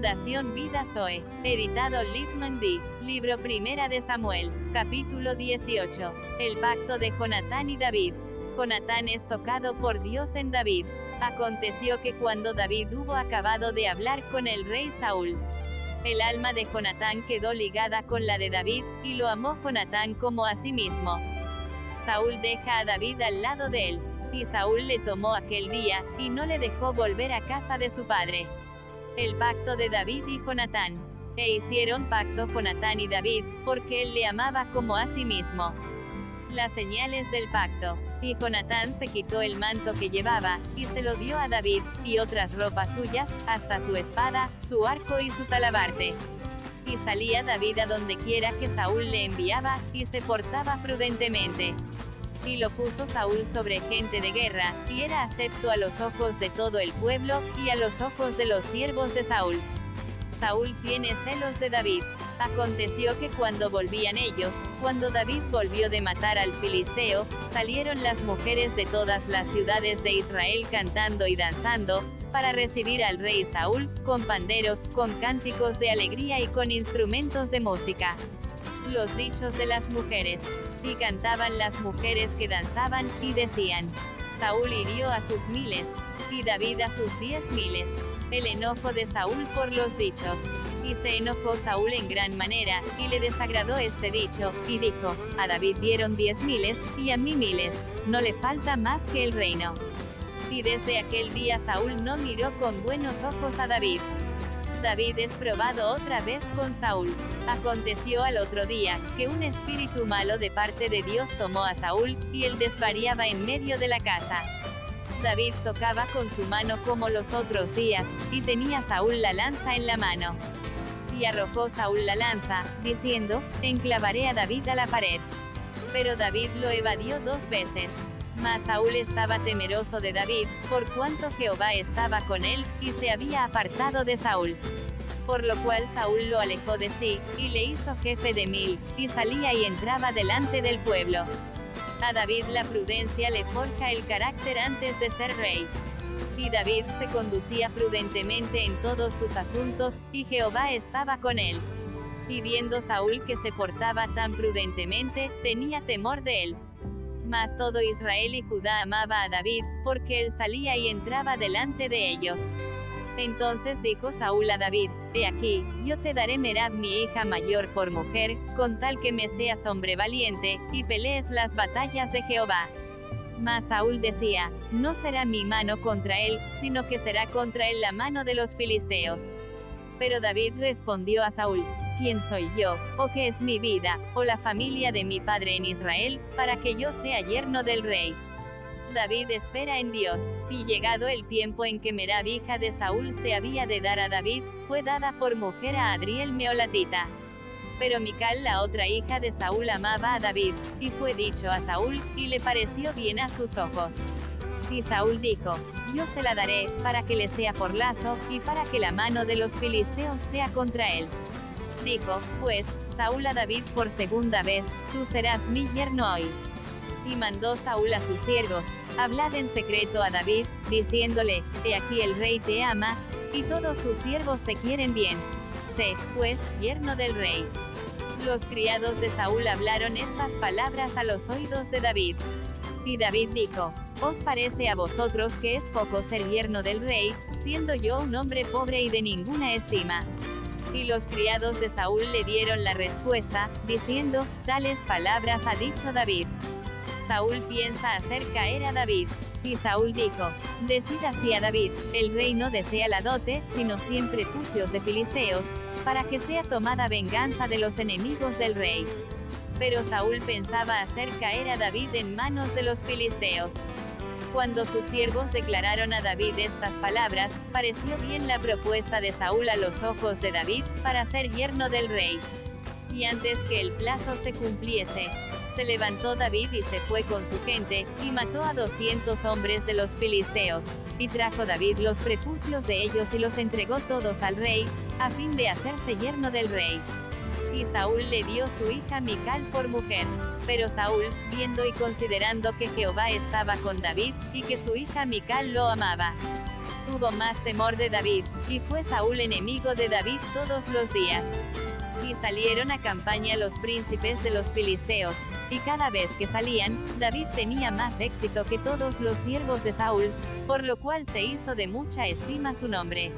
Fundación Vida Zoe. Editado Littman D. Libro Primera de Samuel. Capítulo 18. El pacto de Jonatán y David. Jonatán es tocado por Dios en David. Aconteció que cuando David hubo acabado de hablar con el rey Saúl, el alma de Jonatán quedó ligada con la de David, y lo amó Jonatán como a sí mismo. Saúl deja a David al lado de él, y Saúl le tomó aquel día, y no le dejó volver a casa de su padre. El pacto de David y Jonatán. E hicieron pacto Jonatán y David, porque él le amaba como a sí mismo. Las señales del pacto. Y Jonatán se quitó el manto que llevaba, y se lo dio a David, y otras ropas suyas, hasta su espada, su arco y su talabarte. Y salía David a donde quiera que Saúl le enviaba, y se portaba prudentemente. Y lo puso Saúl sobre gente de guerra, y era acepto a los ojos de todo el pueblo, y a los ojos de los siervos de Saúl. Saúl tiene celos de David. Aconteció que cuando volvían ellos, cuando David volvió de matar al filisteo, salieron las mujeres de todas las ciudades de Israel cantando y danzando, para recibir al rey Saúl, con panderos, con cánticos de alegría y con instrumentos de música. Los dichos de las mujeres. Y cantaban las mujeres que danzaban, y decían, Saúl hirió a sus miles, y David a sus diez miles. El enojo de Saúl por los dichos. Y se enojó Saúl en gran manera, y le desagradó este dicho, y dijo, a David dieron diez miles, y a mí miles, no le falta más que el reino. Y desde aquel día Saúl no miró con buenos ojos a David. David es probado otra vez con Saúl. Aconteció al otro día, que un espíritu malo de parte de Dios tomó a Saúl, y él desvariaba en medio de la casa. David tocaba con su mano como los otros días, y tenía Saúl la lanza en la mano. Y arrojó Saúl la lanza, diciendo, enclavaré a David a la pared. Pero David lo evadió dos veces. Mas Saúl estaba temeroso de David, por cuanto Jehová estaba con él, y se había apartado de Saúl. Por lo cual Saúl lo alejó de sí, y le hizo jefe de mil, y salía y entraba delante del pueblo. A David la prudencia le forja el carácter antes de ser rey. Y David se conducía prudentemente en todos sus asuntos, y Jehová estaba con él. Y viendo Saúl que se portaba tan prudentemente, tenía temor de él. Mas todo Israel y Judá amaba a David, porque él salía y entraba delante de ellos. Entonces dijo Saúl a David, He aquí, yo te daré Merab mi hija mayor por mujer, con tal que me seas hombre valiente, y pelees las batallas de Jehová. Mas Saúl decía, No será mi mano contra él, sino que será contra él la mano de los filisteos. Pero David respondió a Saúl, ¿quién soy yo, o qué es mi vida, o la familia de mi padre en Israel, para que yo sea yerno del rey? David espera en Dios, y llegado el tiempo en que Merab hija de Saúl se había de dar a David, fue dada por mujer a Adriel Meolatita. Pero Mical la otra hija de Saúl amaba a David, y fue dicho a Saúl, y le pareció bien a sus ojos. Y Saúl dijo, yo se la daré, para que le sea por lazo, y para que la mano de los filisteos sea contra él. Dijo, pues, Saúl a David por segunda vez, tú serás mi yerno hoy. Y mandó Saúl a sus siervos, hablad en secreto a David, diciéndole, he aquí el rey te ama, y todos sus siervos te quieren bien. Sé, pues, yerno del rey. Los criados de Saúl hablaron estas palabras a los oídos de David. Y David dijo, ¿os parece a vosotros que es poco ser yerno del rey, siendo yo un hombre pobre y de ninguna estima? Y los criados de Saúl le dieron la respuesta, diciendo, tales palabras ha dicho David. Saúl piensa hacer caer a David. Y Saúl dijo, decid así a David, el rey no desea la dote, sino siempre pucios de filisteos, para que sea tomada venganza de los enemigos del rey. Pero Saúl pensaba hacer caer a David en manos de los filisteos. Cuando sus siervos declararon a David estas palabras, pareció bien la propuesta de Saúl a los ojos de David, para ser yerno del rey. Y antes que el plazo se cumpliese, se levantó David y se fue con su gente, y mató a doscientos hombres de los filisteos. Y trajo David los prepucios de ellos y los entregó todos al rey, a fin de hacerse yerno del rey. Y Saúl le dio su hija Mical por mujer. Pero Saúl, viendo y considerando que Jehová estaba con David, y que su hija Mical lo amaba, tuvo más temor de David, y fue Saúl enemigo de David todos los días. Y salieron a campaña los príncipes de los filisteos, y cada vez que salían, David tenía más éxito que todos los siervos de Saúl, por lo cual se hizo de mucha estima su nombre.